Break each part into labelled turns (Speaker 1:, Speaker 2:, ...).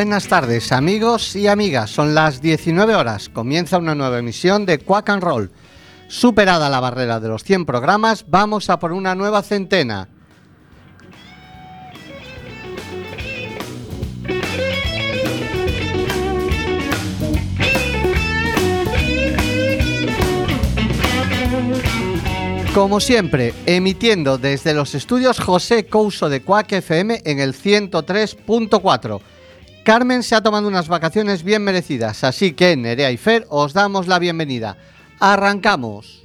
Speaker 1: Buenas tardes amigos y amigas, son las 19 horas, comienza una nueva emisión de Quack and Roll. Superada la barrera de los 100 programas, vamos a por una nueva centena. Como siempre, emitiendo desde los estudios José Couso de Quack FM en el 103.4. Carmen se ha tomado unas vacaciones bien merecidas, así que Nerea y Fer os damos la bienvenida. Arrancamos.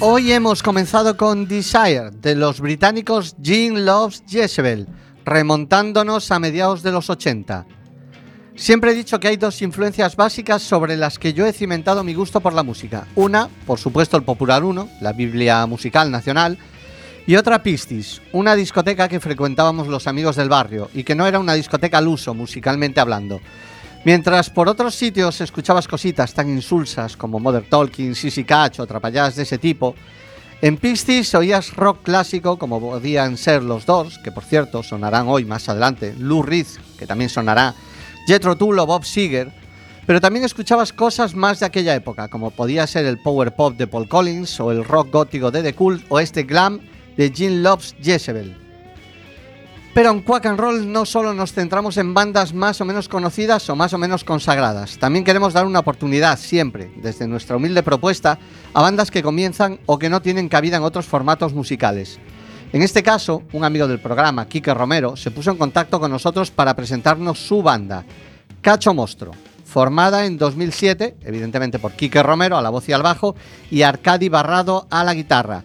Speaker 1: Hoy hemos comenzado con Desire de los británicos Jean Loves Jezebel, remontándonos a mediados de los 80. Siempre he dicho que hay dos influencias básicas sobre las que yo he cimentado mi gusto por la música. Una, por supuesto, el Popular 1, la Biblia musical nacional, y otra Pistis, una discoteca que frecuentábamos los amigos del barrio y que no era una discoteca al uso, musicalmente hablando. Mientras por otros sitios escuchabas cositas tan insulsas como Mother Talking, Sissy Catch o atrapalladas de ese tipo, en Pistis oías rock clásico como podían ser los Doors, que por cierto sonarán hoy más adelante, Lou Reed, que también sonará, Jethro Tull o Bob Seger, pero también escuchabas cosas más de aquella época, como podía ser el power pop de Paul Collins o el rock gótico de The Cult o este glam de Gene Loves Jezebel. Pero en Quack and Roll no solo nos centramos en bandas más o menos conocidas o más o menos consagradas, también queremos dar una oportunidad siempre, desde nuestra humilde propuesta, a bandas que comienzan o que no tienen cabida en otros formatos musicales. En este caso, un amigo del programa, Quique Romero, se puso en contacto con nosotros para presentarnos su banda, Cacho Mostro, formada en 2007, evidentemente por Quique Romero a la voz y al bajo y Arcadi Barrado a la guitarra.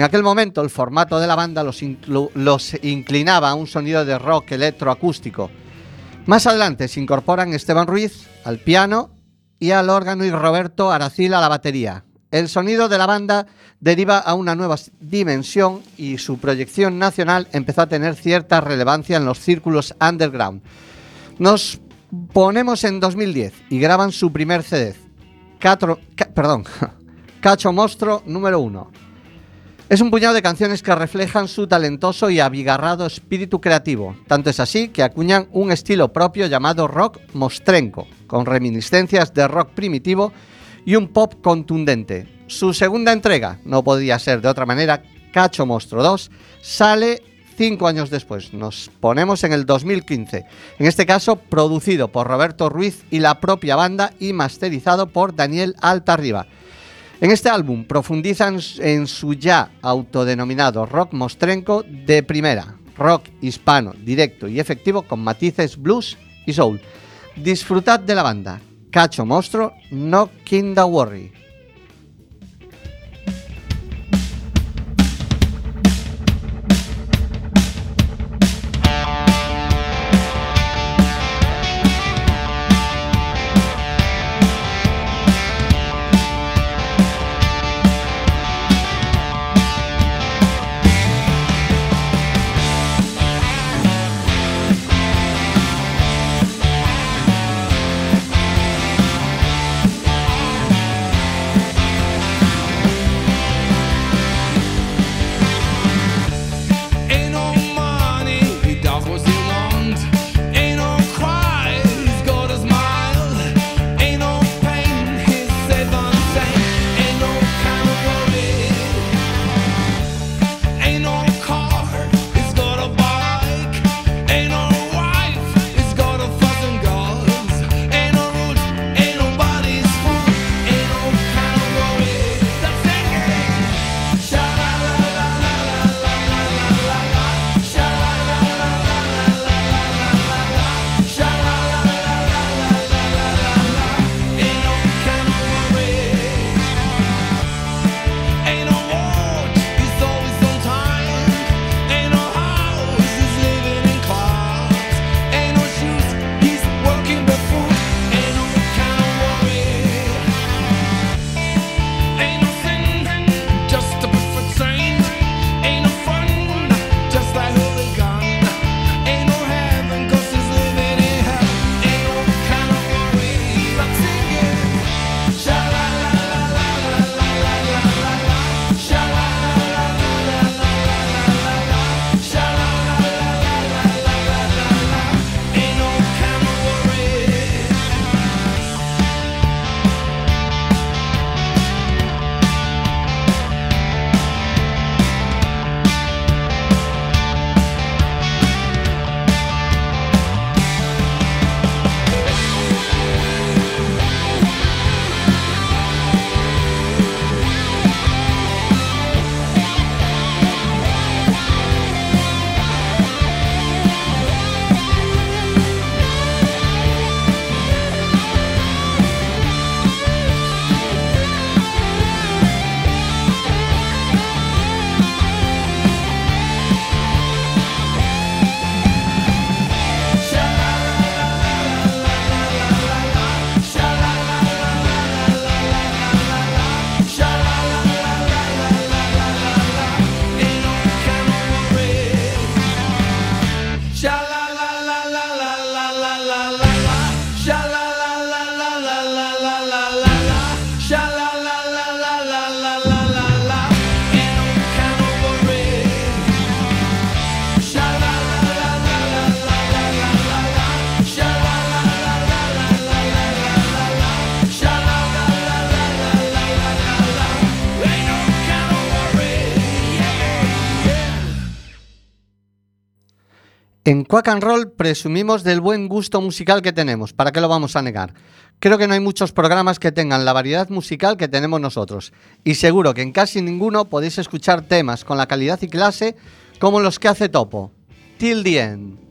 Speaker 1: En aquel momento el formato de la banda los, los inclinaba a un sonido de rock electroacústico. Más adelante se incorporan Esteban Ruiz al piano y al órgano y Roberto Aracil a la batería. El sonido de la banda deriva a una nueva dimensión y su proyección nacional empezó a tener cierta relevancia en los círculos underground. Nos ponemos en 2010 y graban su primer CD, perdón, Cacho Monstro número 1. Es un puñado de canciones que reflejan su talentoso y abigarrado espíritu creativo. Tanto es así que acuñan un estilo propio llamado rock mostrenco, con reminiscencias de rock primitivo y un pop contundente. Su segunda entrega, no podía ser de otra manera, Cacho Monstro 2, sale cinco años después. Nos ponemos en el 2015. En este caso, producido por Roberto Ruiz y la propia banda y masterizado por Daniel Altarriba. En este álbum profundizan en su ya autodenominado rock mostrenco de primera, rock hispano, directo y efectivo con matices blues y soul. Disfrutad de la banda. Cacho Monstro, no Kinda Worry. En Quack and Roll presumimos del buen gusto musical que tenemos, ¿para qué lo vamos a negar? Creo que no hay muchos programas que tengan la variedad musical que tenemos nosotros, y seguro que en casi ninguno podéis escuchar temas con la calidad y clase como los que hace Topo. Till the end.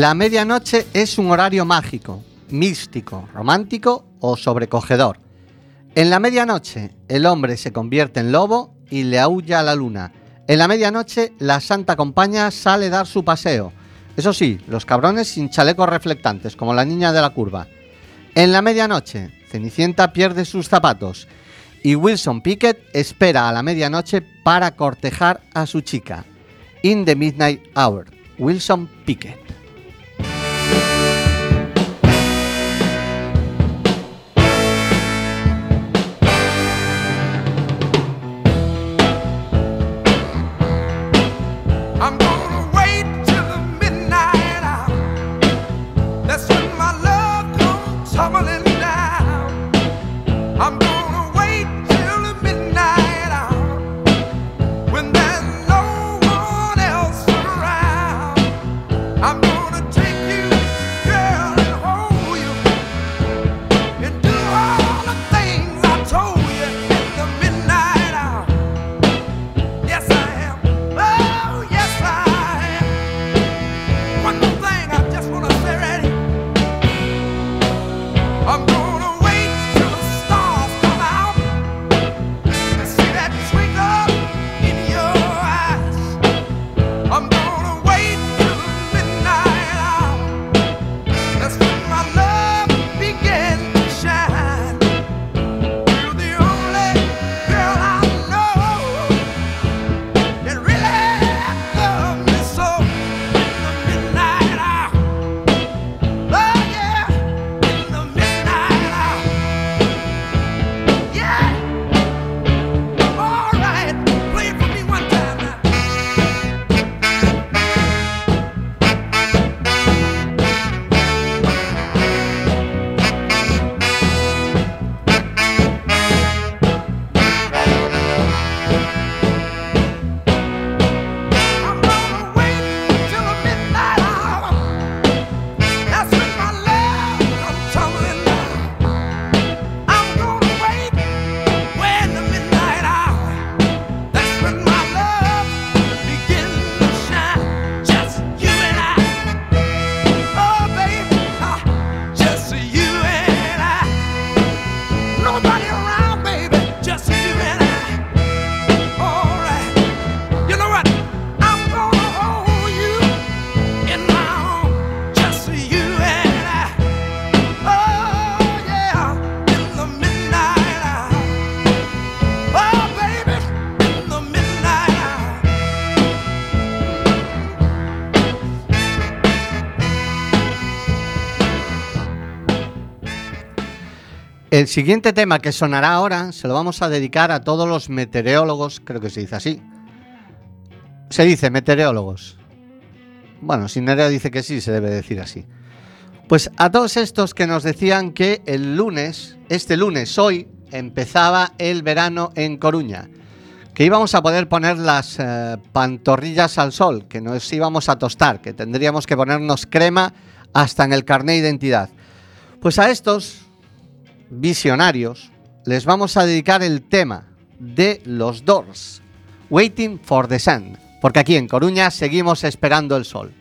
Speaker 2: La medianoche es un horario mágico, místico, romántico o sobrecogedor. En la medianoche el hombre se convierte en lobo y le aúlla a la luna. En la medianoche la Santa Compañía sale a dar su paseo. Eso sí, los cabrones sin chalecos reflectantes, como la niña de la curva. En la medianoche, Cenicienta pierde sus zapatos y Wilson Pickett espera a la medianoche para cortejar a su chica. In the Midnight Hour, Wilson Pickett. El siguiente tema que sonará ahora se lo vamos a dedicar a todos los meteorólogos, creo que se dice así. Se dice meteorólogos. Bueno, si Nerea dice que sí, se debe decir así. Pues a todos estos que nos decían que el lunes, este lunes, hoy, empezaba el verano en Coruña. Que íbamos a poder poner las eh, pantorrillas al sol, que nos íbamos a tostar, que tendríamos que ponernos crema hasta en el carné de identidad. Pues a estos visionarios les vamos a dedicar el tema de los Doors, Waiting for the Sun, porque aquí en Coruña seguimos esperando el sol.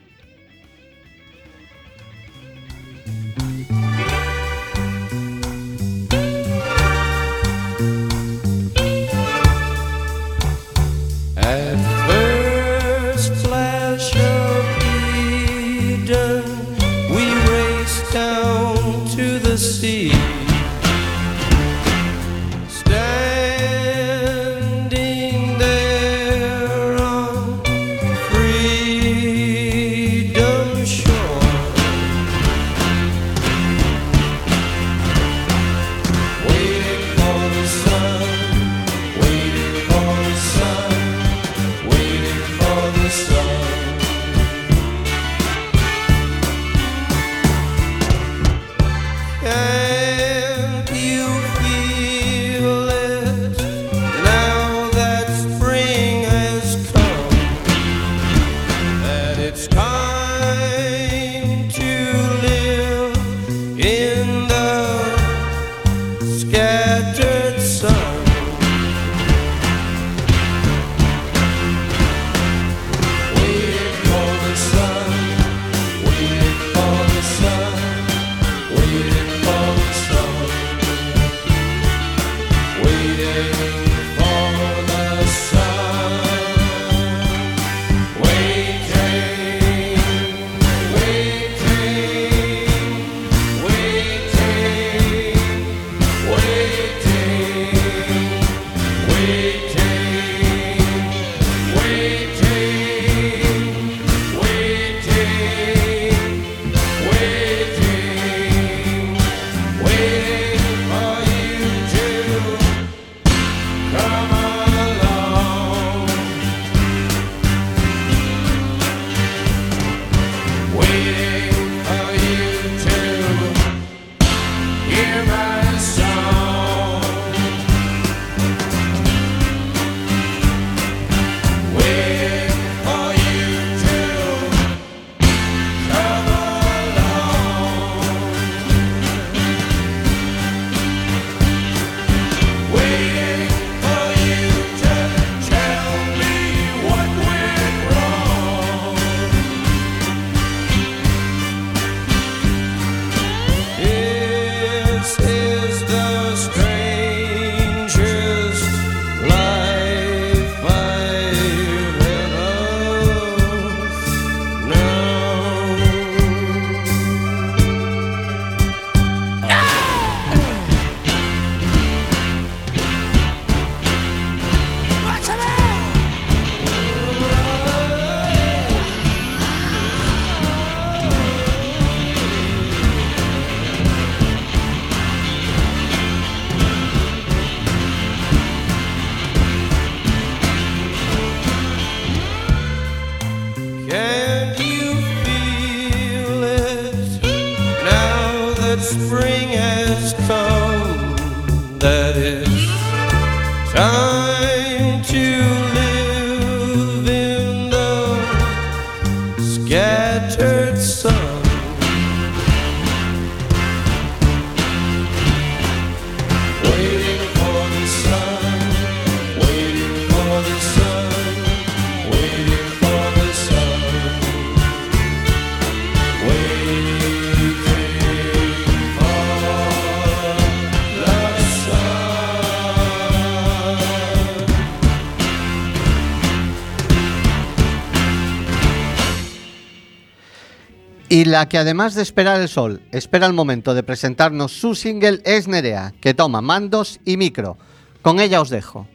Speaker 1: La que además de esperar el sol, espera el momento de presentarnos su single es Nerea, que toma mandos y micro. Con ella os dejo.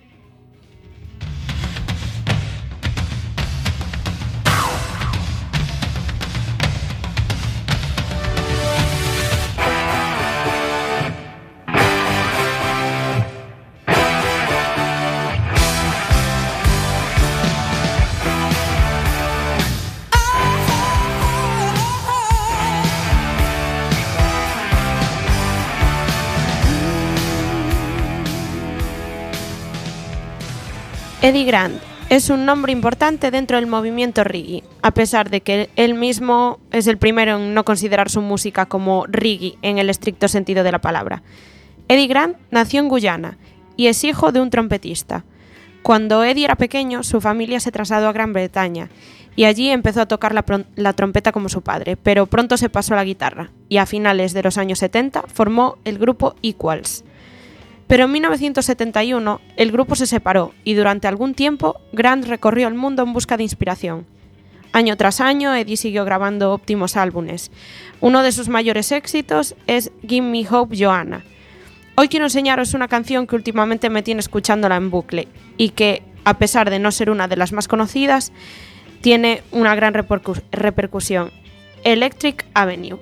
Speaker 3: Eddie Grant es un nombre importante dentro del movimiento reggae, a pesar de que él mismo es el primero en no considerar su música como reggae en el estricto sentido de la palabra. Eddie Grant nació en Guyana y es hijo de un trompetista. Cuando Eddie era pequeño, su familia se trasladó a Gran Bretaña y allí empezó a tocar la, trompeta como su padre, pero pronto se pasó a la guitarra y a finales de los años 70 formó el grupo Equals. Pero en 1971 el grupo se separó y durante algún tiempo Grant recorrió el mundo en busca de inspiración. Año tras año, Eddie siguió grabando óptimos álbumes. Uno de sus mayores éxitos es Give Me Hope Joanna. Hoy quiero enseñaros una canción que últimamente me tiene escuchándola en bucle y que, a pesar de no ser una de las más conocidas, tiene una gran repercu- repercusión. Electric Avenue.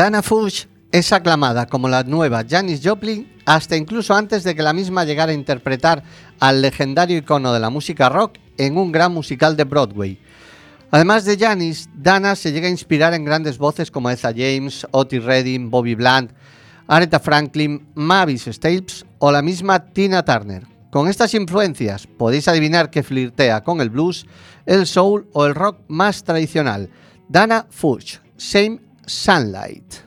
Speaker 4: Dana Fuchs es aclamada como la nueva Janis Joplin hasta incluso antes de que la misma llegara a interpretar al legendario icono de la música rock en un gran musical de Broadway. Además de Janis, Dana se llega a inspirar en grandes voces como Ezra James, Otis Redding, Bobby Bland, Aretha Franklin, Mavis Staples o la misma Tina Turner. Con estas influencias podéis adivinar que flirtea con el blues, el soul o el rock más tradicional. Dana Fuchs, Same Sunlight.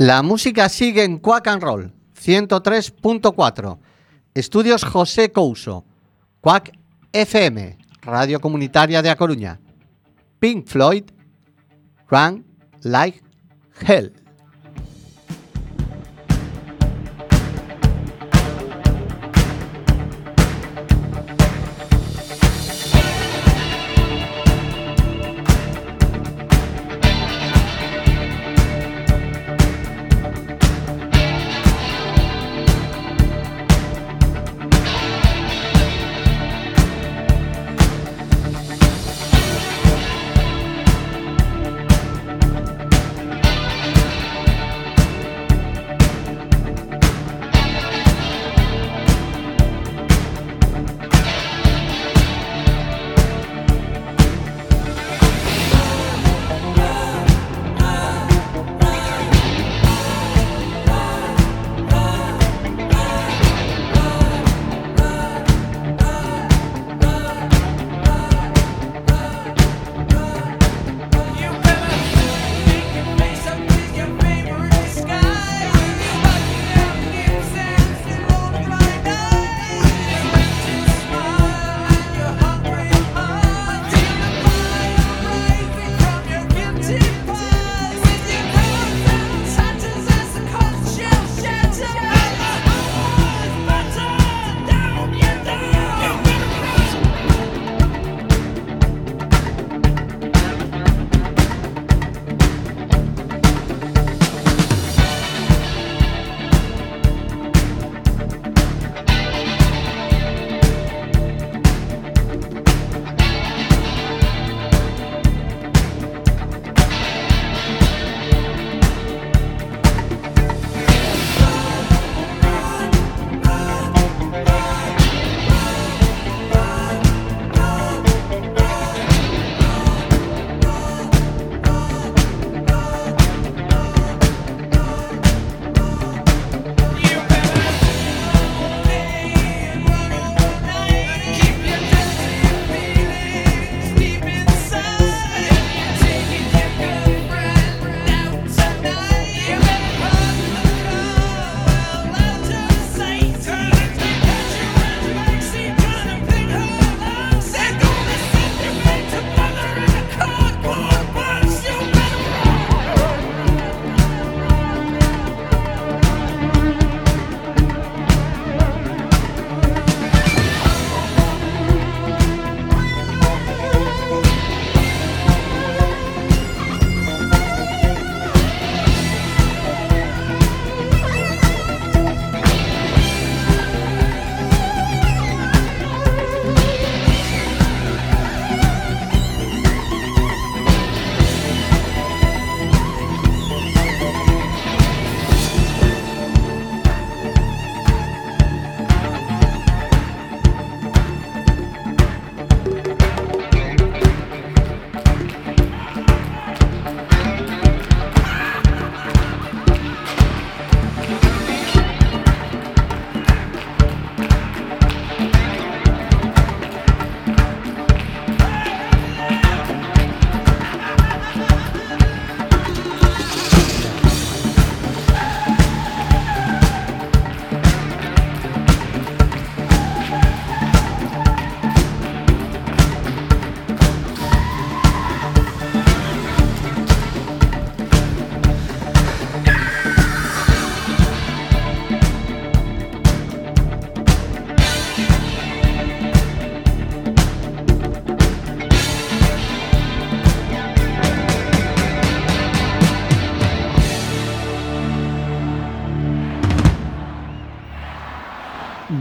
Speaker 4: La música sigue en Quack and Roll 103.4. Estudios José Couso. Quack FM, Radio Comunitaria de A Coruña. Pink Floyd, Run Like Hell.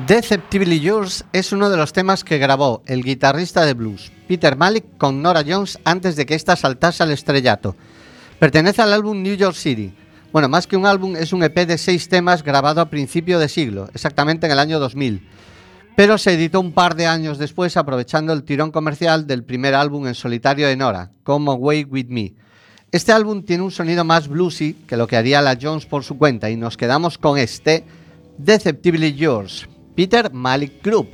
Speaker 4: Deceptively Yours es uno de los temas que grabó el guitarrista de blues Peter Malik con Nora Jones antes de que ésta saltase al estrellato. Pertenece al álbum New York City. Bueno, más que un álbum, es un EP de seis temas grabado a principio de siglo, exactamente en el año 2000. Pero se editó un par de años después aprovechando el tirón comercial del primer álbum en solitario de Nora, Come Away With Me. Este álbum tiene un sonido más bluesy que lo que haría la Jones por su cuenta y nos quedamos con este Deceptively Yours, Peter Malik Group.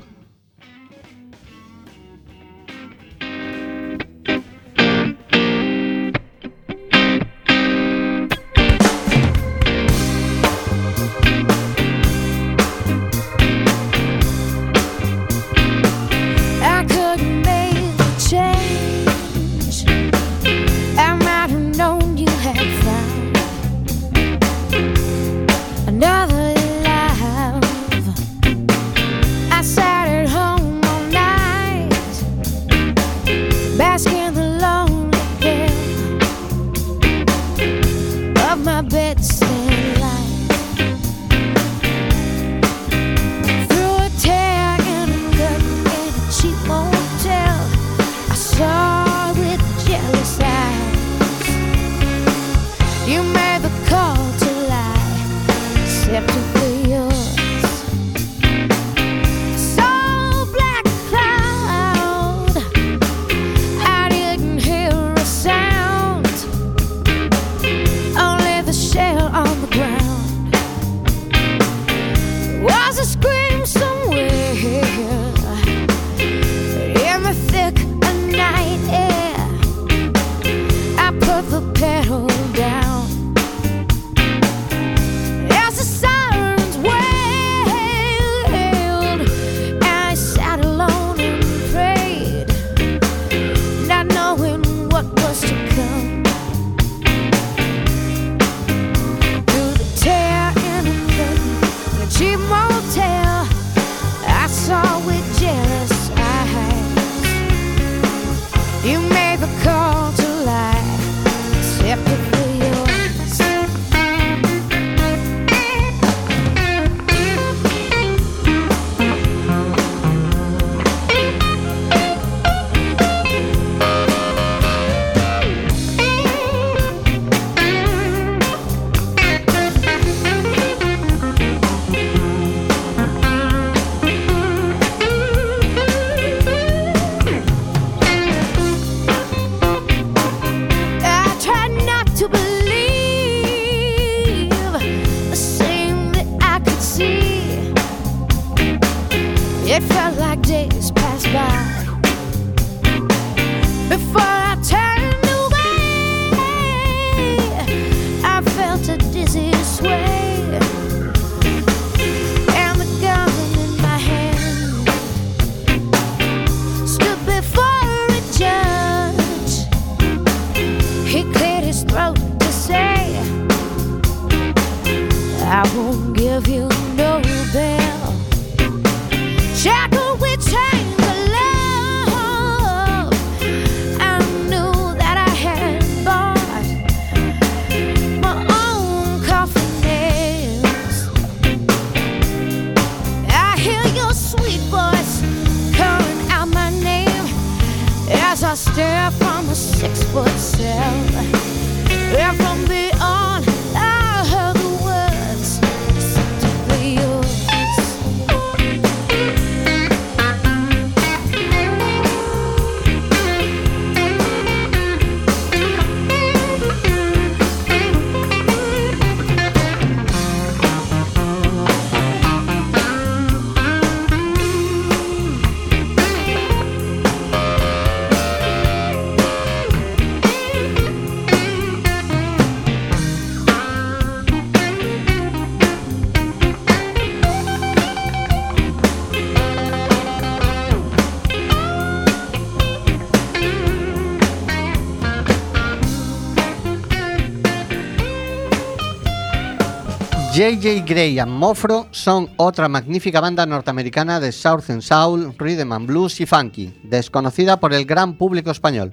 Speaker 1: J.J. Grey and Mofro son otra magnífica banda norteamericana de Southern Soul, Rhythm and Blues y Funky, desconocida por el gran público español.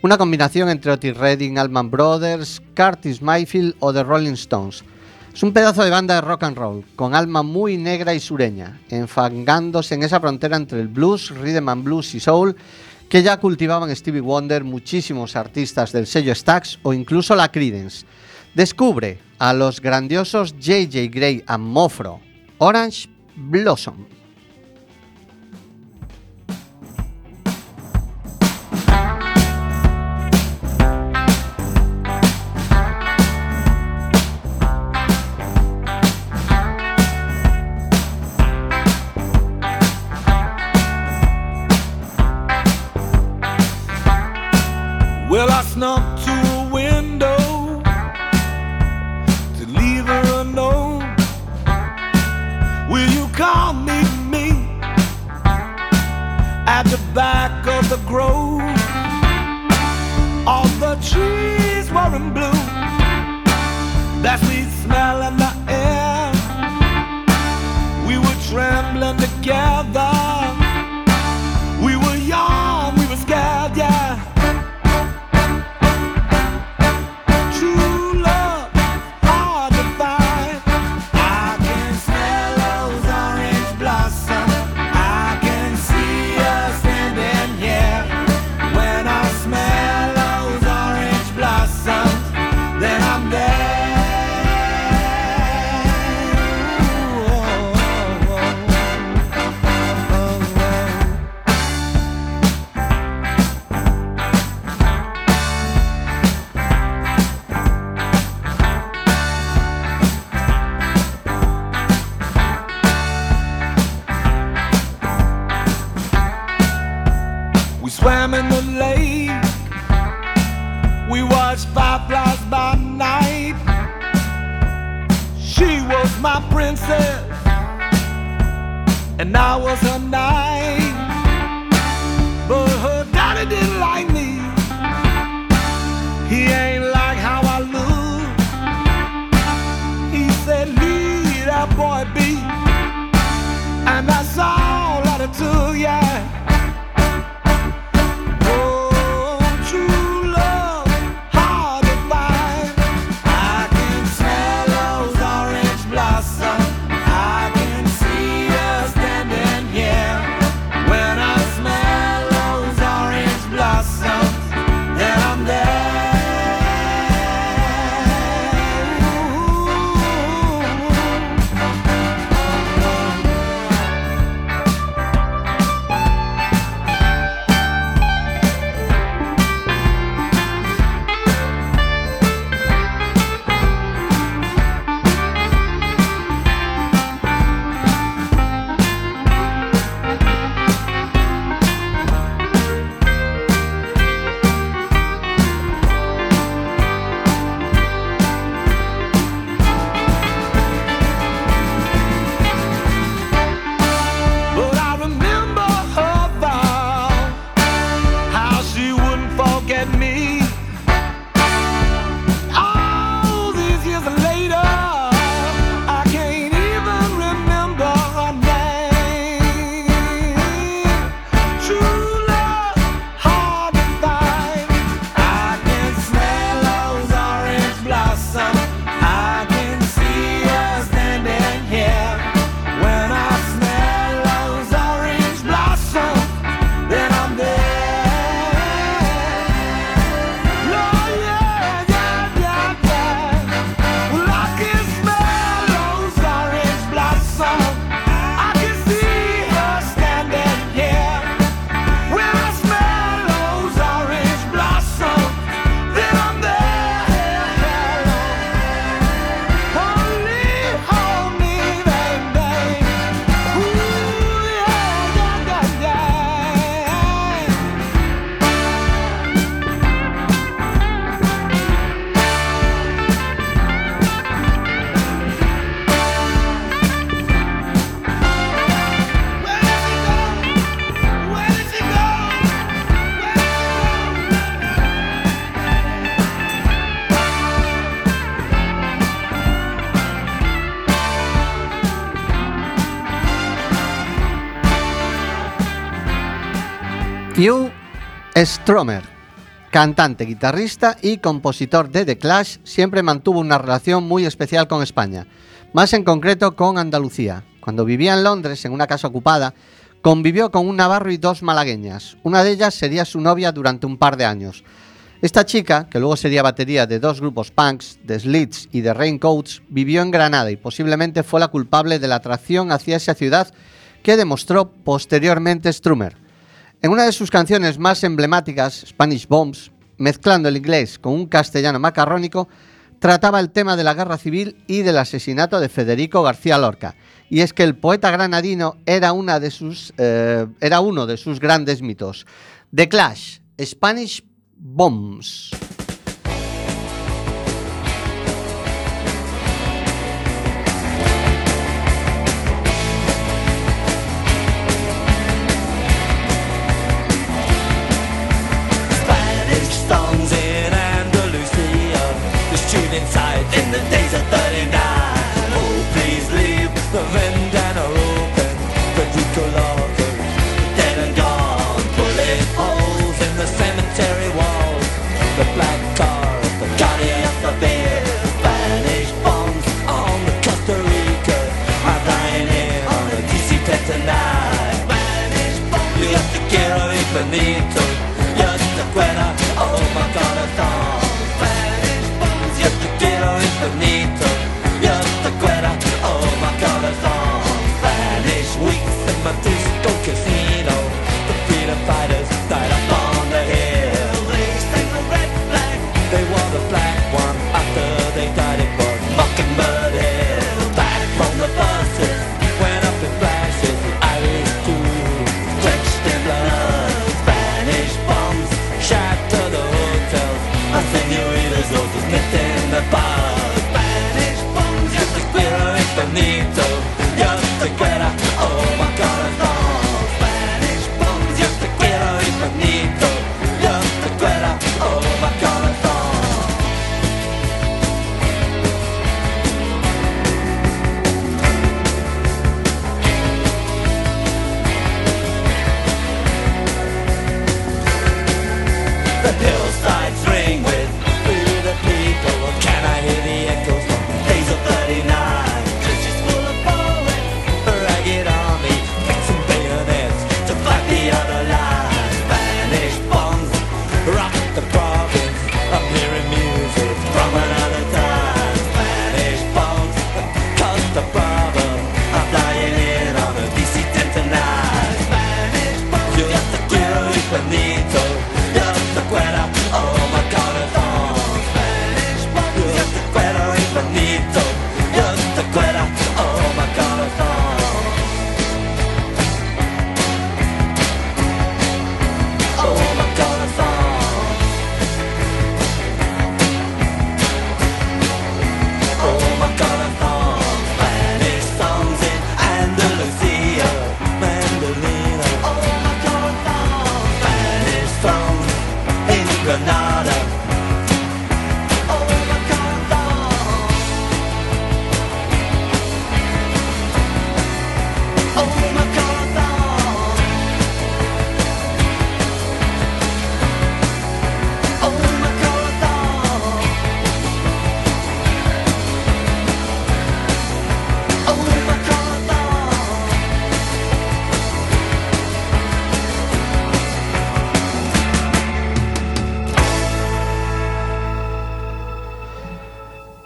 Speaker 1: Una combinación entre Otis Redding, Allman Brothers, Curtis Mayfield o The Rolling Stones. Es un pedazo de banda de rock and roll, con alma muy negra y sureña, enfangándose en esa frontera entre el blues, rhythm and blues y soul que ya cultivaban Stevie Wonder, muchísimos artistas del sello Stax o incluso la Creedence. Descubre a los grandiosos JJ Grey and Mofro, Orange Blossom. Hugh Stromer, cantante, guitarrista y compositor de The Clash, siempre mantuvo una relación muy especial con España, más en concreto con Andalucía. Cuando vivía en Londres, en una casa ocupada, convivió con un navarro y dos malagueñas. Una de ellas sería su novia durante un par de años. Esta chica, que luego sería batería de dos grupos punks, de Slits y de Raincoats, vivió en Granada y posiblemente fue la culpable de la atracción hacia esa ciudad que demostró posteriormente Strummer. En una de sus canciones más emblemáticas, Spanish Bombs, mezclando el inglés con un castellano macarrónico, trataba el tema de la guerra civil y del asesinato de Federico García Lorca. Y es que el poeta granadino era, una de sus, eh, uno de sus grandes mitos. The Clash, Spanish Bombs.
Speaker 5: The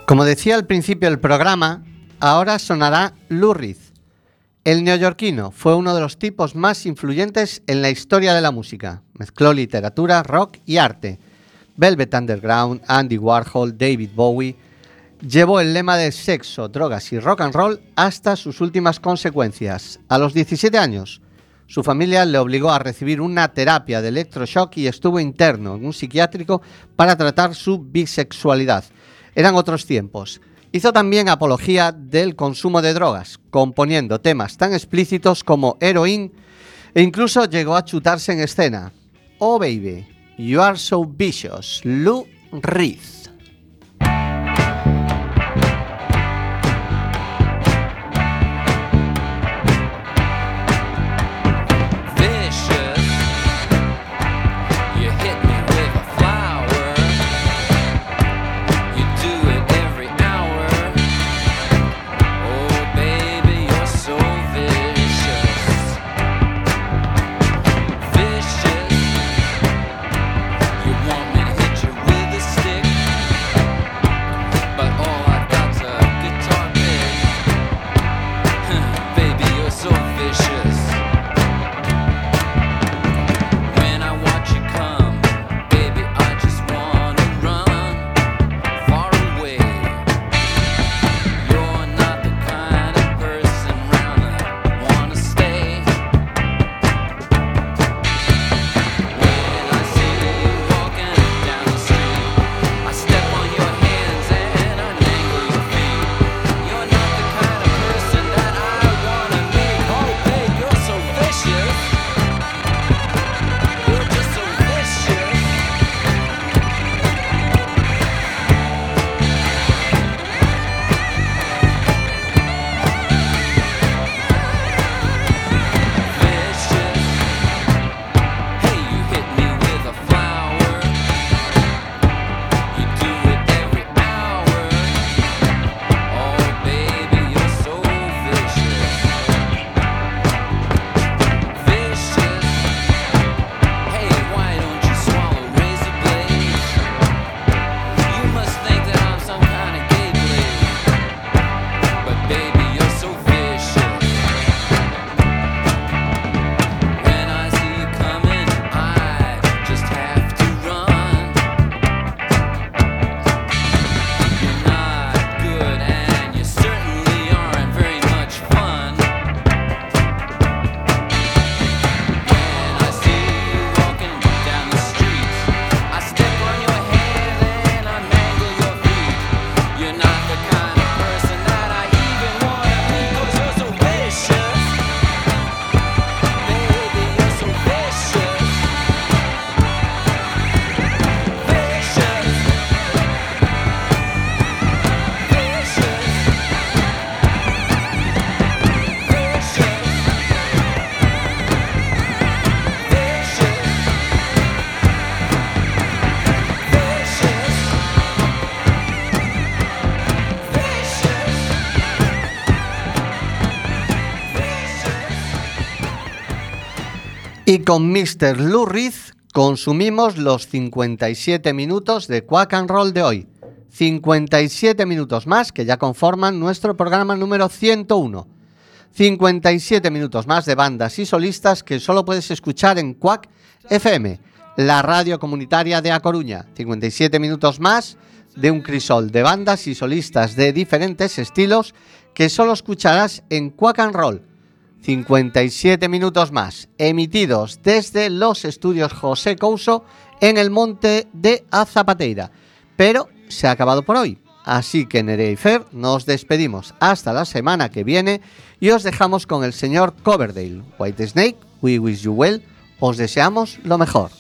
Speaker 1: Como decía al principio del programa, ahora sonará Lou Reed. El neoyorquino fue uno de los tipos más influyentes en la historia de la música. Mezcló literatura, rock y arte. Velvet Underground, Andy Warhol, David Bowie. Llevó el lema de sexo, drogas y rock and roll hasta sus últimas consecuencias. A los 17 años, su familia le obligó a recibir una terapia de electroshock y estuvo interno en un psiquiátrico para tratar su bisexualidad. Eran otros tiempos. Hizo también apología del consumo de drogas, componiendo temas tan explícitos como Heroin e incluso llegó a chutarse en escena. Oh baby, you are so vicious, Lou Reed. Con Mr. Lou Reed consumimos los 57 minutos de Quack and Roll de hoy. 57 minutos más que ya conforman nuestro programa número 101. 57 minutos más de bandas y solistas que solo puedes escuchar en Quack FM, la radio comunitaria de A Coruña. 57 minutos más de un crisol de bandas y solistas de diferentes estilos que solo escucharás en Quack and Roll. 57 minutos más, emitidos desde los estudios José Couso en el monte de Azapateira. Pero se ha acabado por hoy. Así que Nerea y Fer nos despedimos hasta la semana que viene y os dejamos con el señor Coverdale. White Snake, we wish you well, os deseamos lo mejor.